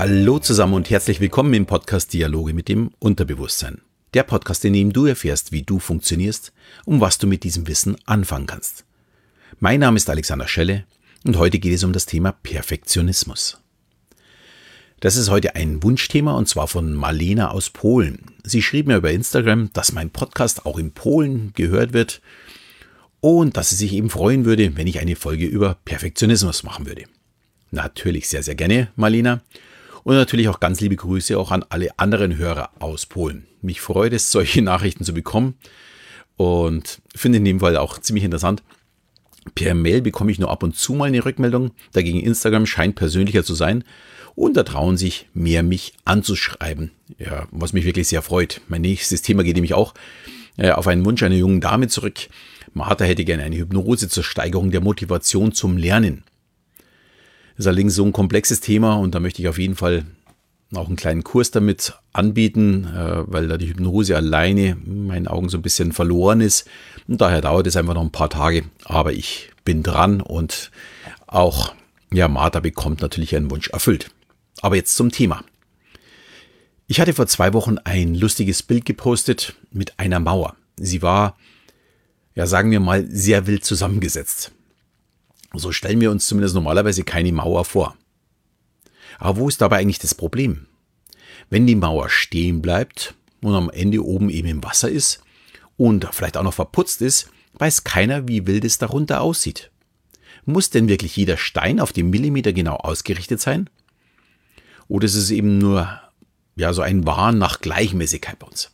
Hallo zusammen und herzlich willkommen im Podcast Dialoge mit dem Unterbewusstsein. Der Podcast, in dem du erfährst, wie du funktionierst und was du mit diesem Wissen anfangen kannst. Mein Name ist Alexander Schelle und heute geht es um das Thema Perfektionismus. Das ist heute ein Wunschthema und zwar von Marlena aus Polen. Sie schrieb mir über Instagram, dass mein Podcast auch in Polen gehört wird und dass sie sich eben freuen würde, wenn ich eine Folge über Perfektionismus machen würde. Natürlich sehr, sehr gerne, Marlena. Und natürlich auch ganz liebe Grüße auch an alle anderen Hörer aus Polen. Mich freut es, solche Nachrichten zu bekommen und finde in dem Fall auch ziemlich interessant. Per Mail bekomme ich nur ab und zu mal eine Rückmeldung. Dagegen Instagram scheint persönlicher zu sein und da trauen sich mehr mich anzuschreiben. Ja, was mich wirklich sehr freut. Mein nächstes Thema geht nämlich auch äh, auf einen Wunsch einer jungen Dame zurück. Martha hätte gerne eine Hypnose zur Steigerung der Motivation zum Lernen. Ist allerdings so ein komplexes Thema und da möchte ich auf jeden Fall auch einen kleinen Kurs damit anbieten, äh, weil da die Hypnose alleine in meinen Augen so ein bisschen verloren ist. Und daher dauert es einfach noch ein paar Tage. Aber ich bin dran und auch, ja, Martha bekommt natürlich ihren Wunsch erfüllt. Aber jetzt zum Thema. Ich hatte vor zwei Wochen ein lustiges Bild gepostet mit einer Mauer. Sie war, ja, sagen wir mal, sehr wild zusammengesetzt. So stellen wir uns zumindest normalerweise keine Mauer vor. Aber wo ist dabei eigentlich das Problem? Wenn die Mauer stehen bleibt und am Ende oben eben im Wasser ist und vielleicht auch noch verputzt ist, weiß keiner, wie wild es darunter aussieht. Muss denn wirklich jeder Stein auf den Millimeter genau ausgerichtet sein? Oder ist es eben nur ja, so ein Wahn nach Gleichmäßigkeit bei uns?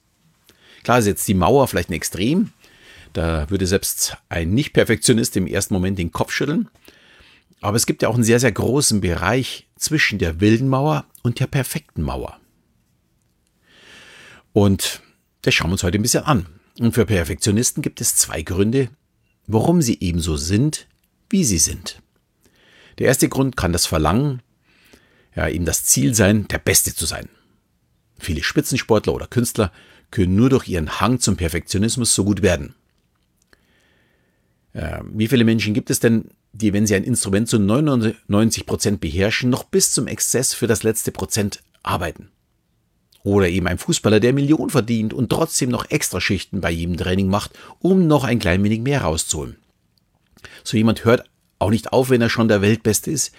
Klar ist jetzt die Mauer vielleicht ein Extrem, da würde selbst ein Nicht-Perfektionist im ersten Moment den Kopf schütteln. Aber es gibt ja auch einen sehr, sehr großen Bereich zwischen der wilden Mauer und der perfekten Mauer. Und das schauen wir uns heute ein bisschen an. Und für Perfektionisten gibt es zwei Gründe, warum sie ebenso sind, wie sie sind. Der erste Grund kann das Verlangen, ja, eben das Ziel sein, der Beste zu sein. Viele Spitzensportler oder Künstler können nur durch ihren Hang zum Perfektionismus so gut werden. Äh, wie viele Menschen gibt es denn, die, wenn sie ein Instrument zu 99 Prozent beherrschen, noch bis zum Exzess für das letzte Prozent arbeiten? Oder eben ein Fußballer, der Millionen verdient und trotzdem noch Extraschichten bei jedem Training macht, um noch ein klein wenig mehr rauszuholen. So jemand hört auch nicht auf, wenn er schon der Weltbeste ist.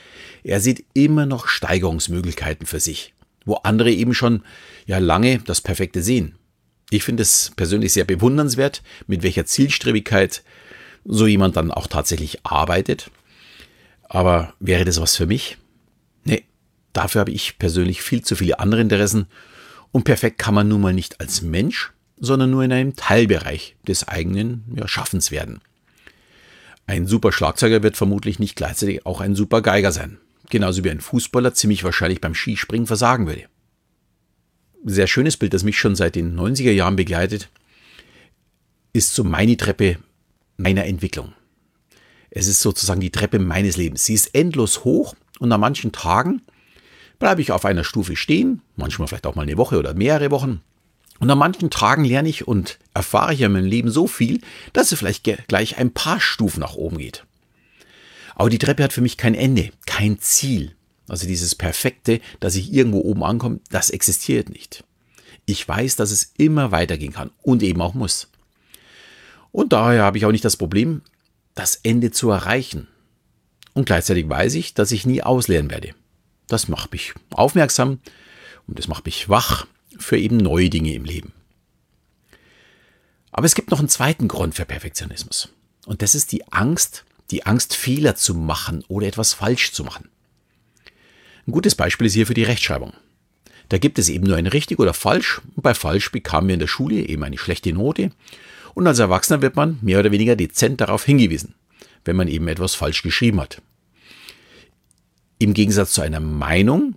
Er sieht immer noch Steigerungsmöglichkeiten für sich, wo andere eben schon ja lange das Perfekte sehen. Ich finde es persönlich sehr bewundernswert, mit welcher Zielstrebigkeit so jemand dann auch tatsächlich arbeitet. Aber wäre das was für mich? Nee, dafür habe ich persönlich viel zu viele andere Interessen und perfekt kann man nun mal nicht als Mensch, sondern nur in einem Teilbereich des eigenen ja, Schaffens werden. Ein super Schlagzeuger wird vermutlich nicht gleichzeitig auch ein super Geiger sein. Genauso wie ein Fußballer ziemlich wahrscheinlich beim Skispringen versagen würde. Sehr schönes Bild, das mich schon seit den 90er Jahren begleitet, ist so meine Treppe meiner Entwicklung. Es ist sozusagen die Treppe meines Lebens. Sie ist endlos hoch und an manchen Tagen bleibe ich auf einer Stufe stehen, manchmal vielleicht auch mal eine Woche oder mehrere Wochen. Und an manchen Tagen lerne ich und erfahre ich in meinem Leben so viel, dass es vielleicht gleich ein paar Stufen nach oben geht. Aber die Treppe hat für mich kein Ende, kein Ziel. Also dieses Perfekte, dass ich irgendwo oben ankomme, das existiert nicht. Ich weiß, dass es immer weitergehen kann und eben auch muss. Und daher habe ich auch nicht das Problem, das Ende zu erreichen. Und gleichzeitig weiß ich, dass ich nie ausleeren werde. Das macht mich aufmerksam und es macht mich wach für eben neue Dinge im Leben. Aber es gibt noch einen zweiten Grund für Perfektionismus. Und das ist die Angst, die Angst, Fehler zu machen oder etwas falsch zu machen. Ein gutes Beispiel ist hier für die Rechtschreibung. Da gibt es eben nur ein richtig oder falsch. Und bei falsch bekamen wir in der Schule eben eine schlechte Note und als Erwachsener wird man mehr oder weniger dezent darauf hingewiesen, wenn man eben etwas falsch geschrieben hat. Im Gegensatz zu einer Meinung,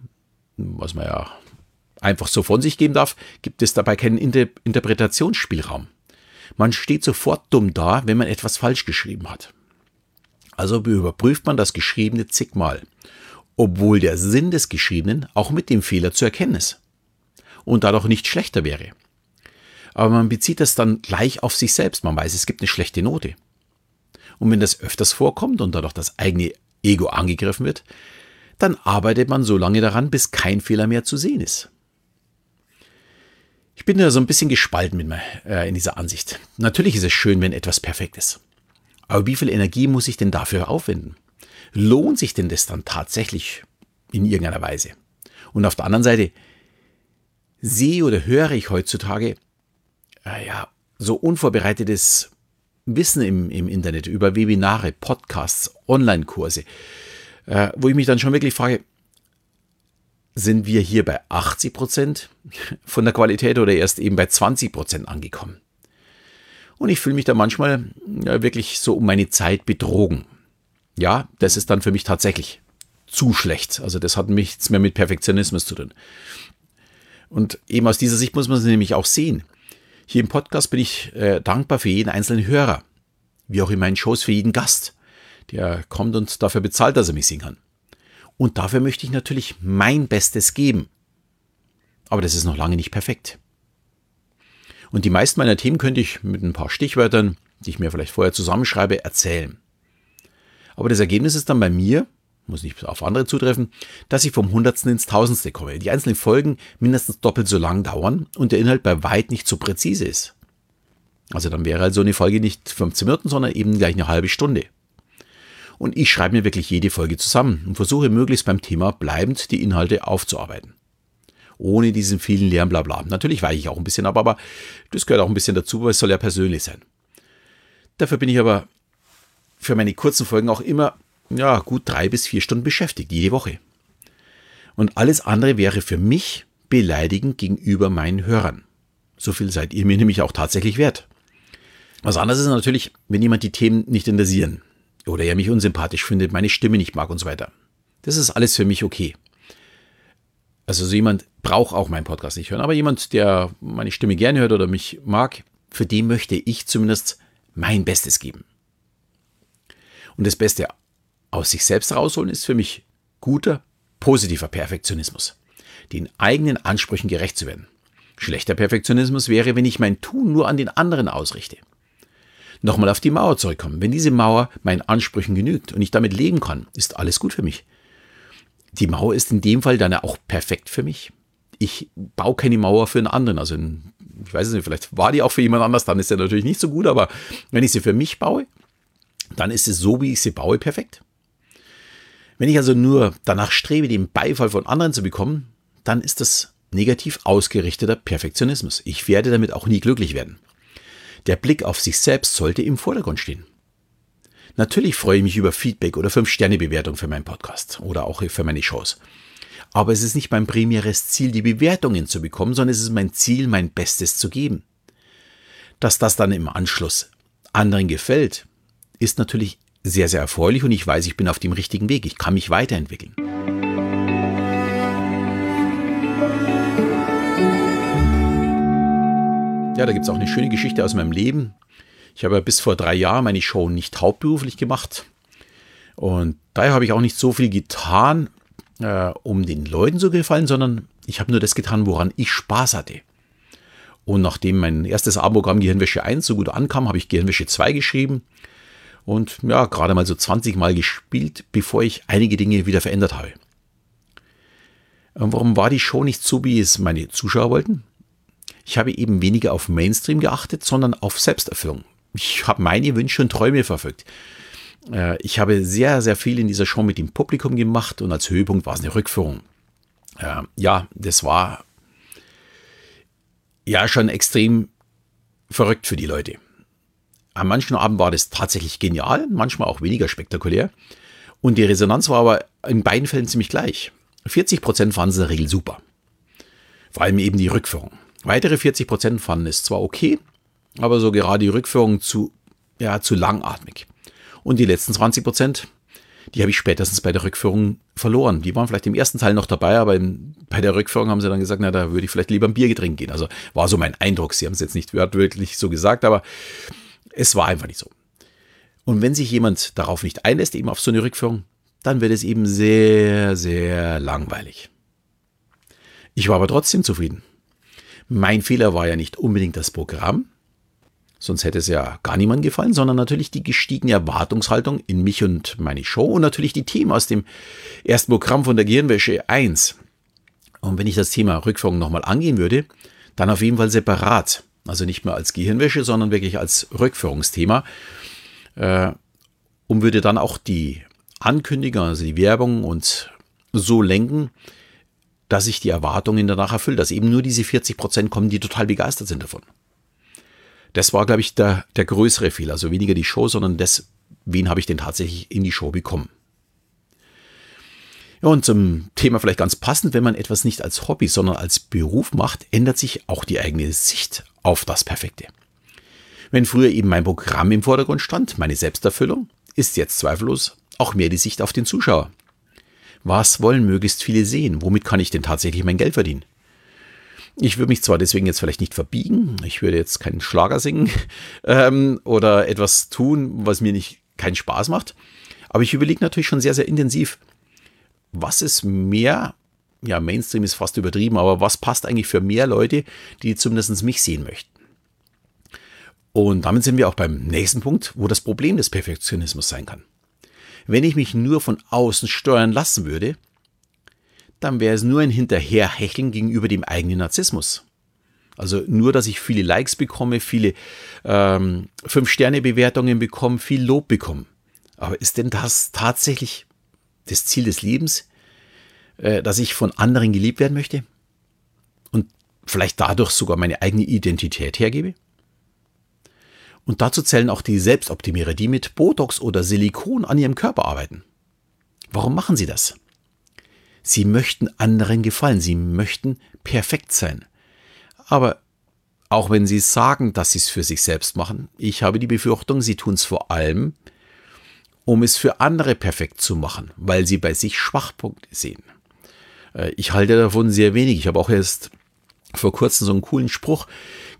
was man ja einfach so von sich geben darf, gibt es dabei keinen Inter Interpretationsspielraum. Man steht sofort dumm da, wenn man etwas falsch geschrieben hat. Also überprüft man das Geschriebene zigmal, obwohl der Sinn des Geschriebenen auch mit dem Fehler zu erkennen ist und dadurch nicht schlechter wäre aber man bezieht das dann gleich auf sich selbst. Man weiß, es gibt eine schlechte Note. Und wenn das öfters vorkommt und dadurch das eigene Ego angegriffen wird, dann arbeitet man so lange daran, bis kein Fehler mehr zu sehen ist. Ich bin da so ein bisschen gespalten mit mir, äh, in dieser Ansicht. Natürlich ist es schön, wenn etwas perfekt ist. Aber wie viel Energie muss ich denn dafür aufwenden? Lohnt sich denn das dann tatsächlich in irgendeiner Weise? Und auf der anderen Seite, sehe oder höre ich heutzutage äh, ja, so unvorbereitetes Wissen im, im Internet über Webinare, Podcasts, Online-Kurse, äh, wo ich mich dann schon wirklich frage, sind wir hier bei 80 Prozent von der Qualität oder erst eben bei 20 Prozent angekommen? Und ich fühle mich da manchmal ja, wirklich so um meine Zeit betrogen. Ja, das ist dann für mich tatsächlich zu schlecht. Also das hat nichts mehr mit Perfektionismus zu tun. Und eben aus dieser Sicht muss man es nämlich auch sehen. Hier im Podcast bin ich äh, dankbar für jeden einzelnen Hörer, wie auch in meinen Shows für jeden Gast, der kommt und dafür bezahlt, dass er mich singen kann. Und dafür möchte ich natürlich mein Bestes geben. Aber das ist noch lange nicht perfekt. Und die meisten meiner Themen könnte ich mit ein paar Stichwörtern, die ich mir vielleicht vorher zusammenschreibe, erzählen. Aber das Ergebnis ist dann bei mir, muss nicht auf andere zutreffen, dass ich vom Hundertsten ins Tausendste komme. Die einzelnen Folgen mindestens doppelt so lang dauern und der Inhalt bei weit nicht so präzise ist. Also dann wäre halt so eine Folge nicht 15 Minuten, sondern eben gleich eine halbe Stunde. Und ich schreibe mir wirklich jede Folge zusammen und versuche möglichst beim Thema bleibend die Inhalte aufzuarbeiten. Ohne diesen vielen leeren Blabla. Natürlich weiche ich auch ein bisschen ab, aber das gehört auch ein bisschen dazu, weil es soll ja persönlich sein. Dafür bin ich aber für meine kurzen Folgen auch immer ja, gut drei bis vier Stunden beschäftigt, jede Woche. Und alles andere wäre für mich beleidigend gegenüber meinen Hörern. So viel seid ihr mir nämlich auch tatsächlich wert. Was anderes ist natürlich, wenn jemand die Themen nicht interessieren oder er mich unsympathisch findet, meine Stimme nicht mag und so weiter. Das ist alles für mich okay. Also so jemand braucht auch meinen Podcast nicht hören, aber jemand, der meine Stimme gerne hört oder mich mag, für den möchte ich zumindest mein Bestes geben. Und das Beste aus sich selbst rausholen ist für mich guter, positiver Perfektionismus. Den eigenen Ansprüchen gerecht zu werden. Schlechter Perfektionismus wäre, wenn ich mein Tun nur an den anderen ausrichte. Nochmal auf die Mauer zurückkommen. Wenn diese Mauer meinen Ansprüchen genügt und ich damit leben kann, ist alles gut für mich. Die Mauer ist in dem Fall dann auch perfekt für mich. Ich baue keine Mauer für einen anderen. Also, ich weiß nicht, vielleicht war die auch für jemand anders, dann ist sie natürlich nicht so gut, aber wenn ich sie für mich baue, dann ist es so, wie ich sie baue, perfekt. Wenn ich also nur danach strebe, den Beifall von anderen zu bekommen, dann ist das negativ ausgerichteter Perfektionismus. Ich werde damit auch nie glücklich werden. Der Blick auf sich selbst sollte im Vordergrund stehen. Natürlich freue ich mich über Feedback oder 5-Sterne-Bewertung für meinen Podcast oder auch für meine Shows. Aber es ist nicht mein primäres Ziel, die Bewertungen zu bekommen, sondern es ist mein Ziel, mein Bestes zu geben. Dass das dann im Anschluss anderen gefällt, ist natürlich sehr, sehr erfreulich und ich weiß, ich bin auf dem richtigen Weg. Ich kann mich weiterentwickeln. Ja, da gibt es auch eine schöne Geschichte aus meinem Leben. Ich habe bis vor drei Jahren meine Show nicht hauptberuflich gemacht. Und daher habe ich auch nicht so viel getan, äh, um den Leuten zu gefallen, sondern ich habe nur das getan, woran ich Spaß hatte. Und nachdem mein erstes Abo-Programm Gehirnwäsche 1 so gut ankam, habe ich Gehirnwäsche 2 geschrieben und ja, gerade mal so 20 Mal gespielt, bevor ich einige Dinge wieder verändert habe. Warum war die Show nicht so, wie es meine Zuschauer wollten? Ich habe eben weniger auf Mainstream geachtet, sondern auf Selbsterfüllung. Ich habe meine Wünsche und Träume verfolgt. Äh, ich habe sehr, sehr viel in dieser Show mit dem Publikum gemacht und als Höhepunkt war es eine Rückführung. Äh, ja, das war ja schon extrem verrückt für die Leute. An manchen Abenden war das tatsächlich genial, manchmal auch weniger spektakulär. Und die Resonanz war aber in beiden Fällen ziemlich gleich. 40 Prozent fanden es in der Regel super. Vor allem eben die Rückführung. Weitere 40 Prozent fanden es zwar okay, aber so gerade die Rückführung zu, ja, zu langatmig. Und die letzten 20 Prozent, die habe ich spätestens bei der Rückführung verloren. Die waren vielleicht im ersten Teil noch dabei, aber bei der Rückführung haben sie dann gesagt, na, da würde ich vielleicht lieber ein Bier getrinkt gehen. Also war so mein Eindruck. Sie haben es jetzt nicht wörtlich so gesagt, aber es war einfach nicht so. Und wenn sich jemand darauf nicht einlässt, eben auf so eine Rückführung, dann wird es eben sehr, sehr langweilig. Ich war aber trotzdem zufrieden. Mein Fehler war ja nicht unbedingt das Programm, Sonst hätte es ja gar niemand gefallen, sondern natürlich die gestiegene Erwartungshaltung in mich und meine Show und natürlich die Themen aus dem ersten Programm von der Gehirnwäsche 1. Und wenn ich das Thema Rückführung nochmal angehen würde, dann auf jeden Fall separat. Also nicht mehr als Gehirnwäsche, sondern wirklich als Rückführungsthema. Äh, und würde dann auch die Ankündigung, also die Werbung und so lenken, dass ich die Erwartungen danach erfülle, dass eben nur diese 40 Prozent kommen, die total begeistert sind davon. Das war, glaube ich, der, der größere Fehler. Also weniger die Show, sondern das, wen habe ich denn tatsächlich in die Show bekommen. Ja, und zum Thema vielleicht ganz passend, wenn man etwas nicht als Hobby, sondern als Beruf macht, ändert sich auch die eigene Sicht auf das Perfekte. Wenn früher eben mein Programm im Vordergrund stand, meine Selbsterfüllung, ist jetzt zweifellos auch mehr die Sicht auf den Zuschauer. Was wollen möglichst viele sehen? Womit kann ich denn tatsächlich mein Geld verdienen? Ich würde mich zwar deswegen jetzt vielleicht nicht verbiegen, ich würde jetzt keinen Schlager singen ähm, oder etwas tun, was mir nicht keinen Spaß macht, aber ich überlege natürlich schon sehr, sehr intensiv, was ist mehr, ja, Mainstream ist fast übertrieben, aber was passt eigentlich für mehr Leute, die zumindest mich sehen möchten? Und damit sind wir auch beim nächsten Punkt, wo das Problem des Perfektionismus sein kann. Wenn ich mich nur von außen steuern lassen würde, dann wäre es nur ein Hinterherhecheln gegenüber dem eigenen Narzissmus. Also nur, dass ich viele Likes bekomme, viele ähm, Fünf-Sterne-Bewertungen bekomme, viel Lob bekomme. Aber ist denn das tatsächlich das Ziel des Lebens, dass ich von anderen geliebt werden möchte? Und vielleicht dadurch sogar meine eigene Identität hergebe? Und dazu zählen auch die Selbstoptimierer, die mit Botox oder Silikon an ihrem Körper arbeiten. Warum machen sie das? Sie möchten anderen gefallen, sie möchten perfekt sein. Aber auch wenn sie sagen, dass sie es für sich selbst machen, ich habe die Befürchtung, sie tun es vor allem, um es für andere perfekt zu machen, weil sie bei sich Schwachpunkte sehen. Äh, ich halte davon sehr wenig. Ich habe auch erst vor kurzem so einen coolen Spruch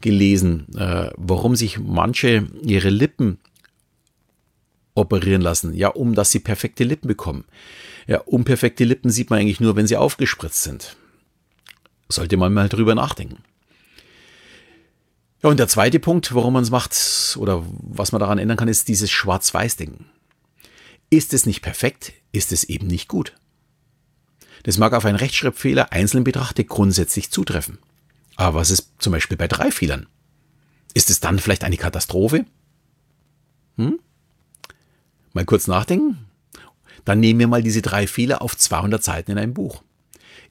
gelesen, äh, warum sich manche ihre Lippen operieren lassen. Ja, um dass sie perfekte Lippen bekommen. Ja, unperfekte Lippen sieht man eigentlich nur, wenn sie aufgespritzt sind. Sollte man mal drüber nachdenken. Ja, und der zweite Punkt, warum man es macht oder was man daran ändern kann, ist dieses Schwarz-Weiß-Denken. Ist es nicht perfekt, ist es eben nicht gut. Das mag auf einen Rechtschreibfehler einzeln betrachtet grundsätzlich zutreffen. Aber was ist zum Beispiel bei drei Fehlern? Ist es dann vielleicht eine Katastrophe? Hm? Mal kurz nachdenken. Dann nehmen wir mal diese drei Fehler auf 200 Seiten in einem Buch.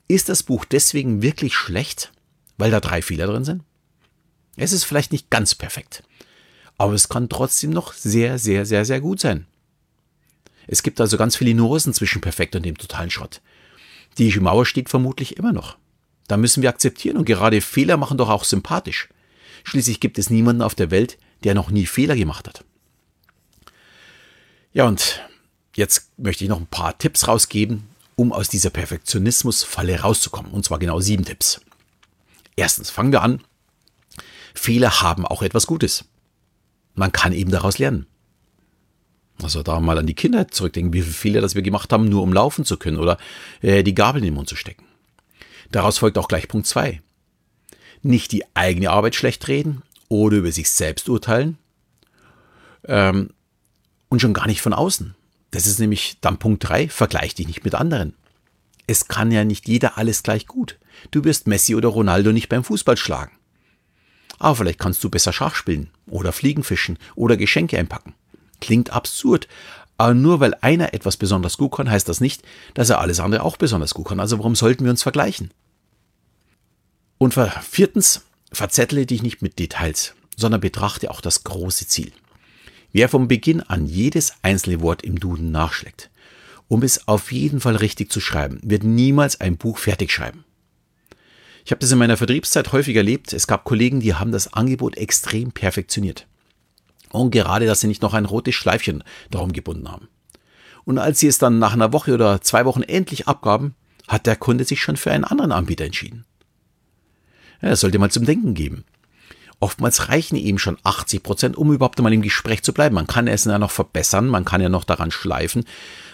Ist das Buch deswegen wirklich schlecht, weil da drei Fehler drin sind? Es ist vielleicht nicht ganz perfekt, aber es kann trotzdem noch sehr, sehr, sehr, sehr gut sein. Es gibt also ganz viele Nuancen zwischen perfekt und dem totalen Schrott. Die Mauer steht vermutlich immer noch. Da müssen wir akzeptieren und gerade Fehler machen doch auch sympathisch. Schließlich gibt es niemanden auf der Welt, der noch nie Fehler gemacht hat. Ja, und Jetzt möchte ich noch ein paar Tipps rausgeben, um aus dieser Perfektionismus-Falle rauszukommen. Und zwar genau sieben Tipps. Erstens, fangen wir an. Fehler haben auch etwas Gutes. Man kann eben daraus lernen. Also da mal an die Kindheit zurückdenken, wie viele Fehler das wir gemacht haben, nur um laufen zu können oder äh, die Gabel in den Mund zu stecken. Daraus folgt auch gleich Punkt zwei: Nicht die eigene Arbeit schlecht reden oder über sich selbst urteilen ähm, und schon gar nicht von außen. Das ist nämlich dann Punkt 3, vergleich dich nicht mit anderen. Es kann ja nicht jeder alles gleich gut. Du wirst Messi oder Ronaldo nicht beim Fußball schlagen. Aber vielleicht kannst du besser Schach spielen oder Fliegen fischen oder Geschenke einpacken. Klingt absurd, aber nur weil einer etwas besonders gut kann, heißt das nicht, dass er alles andere auch besonders gut kann. Also warum sollten wir uns vergleichen? Und viertens, verzettle dich nicht mit Details, sondern betrachte auch das große Ziel. Wer von Beginn an jedes einzelne Wort im Duden nachschlägt, um es auf jeden Fall richtig zu schreiben, wird niemals ein Buch fertig schreiben. Ich habe das in meiner Vertriebszeit häufig erlebt. Es gab Kollegen, die haben das Angebot extrem perfektioniert. Und gerade, dass sie nicht noch ein rotes Schleifchen darum gebunden haben. Und als sie es dann nach einer Woche oder zwei Wochen endlich abgaben, hat der Kunde sich schon für einen anderen Anbieter entschieden. Ja, das sollte mal zum Denken geben. Oftmals reichen eben schon 80 Prozent, um überhaupt einmal im Gespräch zu bleiben. Man kann es ja noch verbessern, man kann ja noch daran schleifen,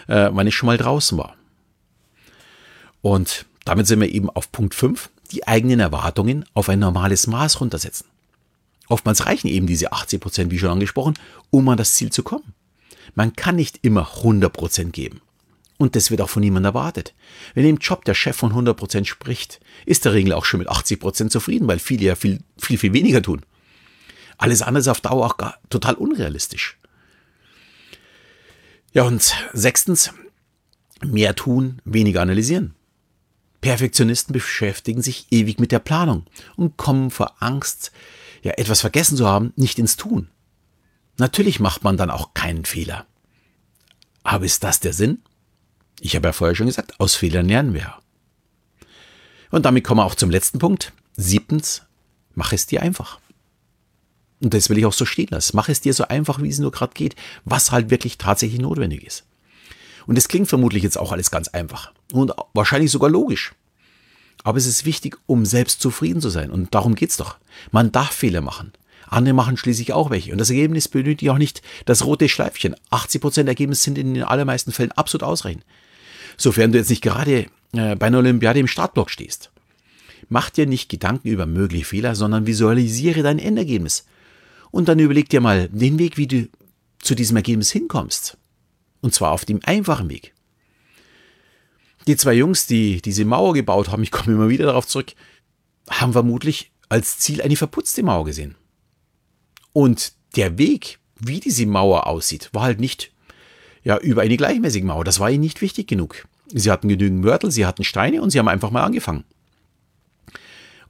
äh, wenn ich schon mal draußen war. Und damit sind wir eben auf Punkt 5, die eigenen Erwartungen auf ein normales Maß runtersetzen. Oftmals reichen eben diese 80 Prozent, wie schon angesprochen, um an das Ziel zu kommen. Man kann nicht immer 100 Prozent geben. Und das wird auch von niemandem erwartet. Wenn im Job der Chef von 100 Prozent spricht, ist der Regel auch schon mit 80 Prozent zufrieden, weil viele ja viel, viel, viel weniger tun. Alles andere ist auf Dauer auch gar, total unrealistisch. Ja, und sechstens, mehr tun, weniger analysieren. Perfektionisten beschäftigen sich ewig mit der Planung und kommen vor Angst, ja, etwas vergessen zu haben, nicht ins Tun. Natürlich macht man dann auch keinen Fehler. Aber ist das der Sinn? Ich habe ja vorher schon gesagt, aus Fehlern lernen wir. Und damit kommen wir auch zum letzten Punkt. Siebtens, mach es dir einfach. Und das will ich auch so stehen lassen. Mach es dir so einfach, wie es nur gerade geht, was halt wirklich tatsächlich notwendig ist. Und es klingt vermutlich jetzt auch alles ganz einfach und wahrscheinlich sogar logisch. Aber es ist wichtig, um selbst zufrieden zu sein. Und darum geht's doch. Man darf Fehler machen. Andere machen schließlich auch welche. Und das Ergebnis benötigt auch nicht das rote Schleifchen. 80% Ergebnis sind in den allermeisten Fällen absolut ausreichend. Sofern du jetzt nicht gerade äh, bei einer Olympiade im Startblock stehst. Mach dir nicht Gedanken über mögliche Fehler, sondern visualisiere dein Endergebnis. Und dann überleg dir mal den Weg, wie du zu diesem Ergebnis hinkommst. Und zwar auf dem einfachen Weg. Die zwei Jungs, die diese Mauer gebaut haben, ich komme immer wieder darauf zurück, haben vermutlich als Ziel eine verputzte Mauer gesehen. Und der Weg, wie diese Mauer aussieht, war halt nicht ja, über eine gleichmäßige Mauer. Das war ihnen nicht wichtig genug. Sie hatten genügend Mörtel, sie hatten Steine und sie haben einfach mal angefangen.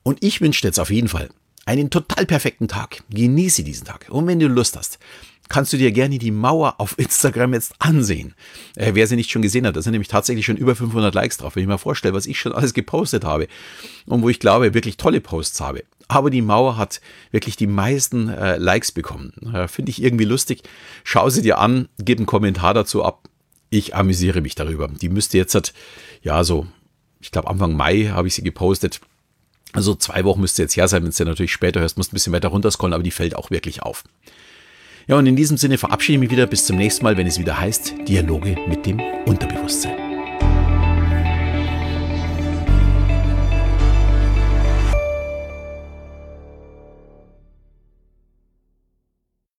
Und ich wünsche jetzt auf jeden Fall einen total perfekten Tag. Genieße diesen Tag. Und wenn du Lust hast, kannst du dir gerne die Mauer auf Instagram jetzt ansehen. Äh, wer sie nicht schon gesehen hat, da sind nämlich tatsächlich schon über 500 Likes drauf. Wenn ich mir vorstelle, was ich schon alles gepostet habe und wo ich glaube, wirklich tolle Posts habe. Aber die Mauer hat wirklich die meisten äh, Likes bekommen. Äh, Finde ich irgendwie lustig. Schau sie dir an, gib einen Kommentar dazu ab. Ich amüsiere mich darüber. Die müsste jetzt, hat, ja, so, ich glaube Anfang Mai habe ich sie gepostet. Also zwei Wochen müsste jetzt her sein, wenn es ja natürlich später hörst, musst ein bisschen weiter runterscrollen, aber die fällt auch wirklich auf. Ja, und in diesem Sinne verabschiede ich mich wieder bis zum nächsten Mal, wenn es wieder heißt Dialoge mit dem Unterbewusstsein.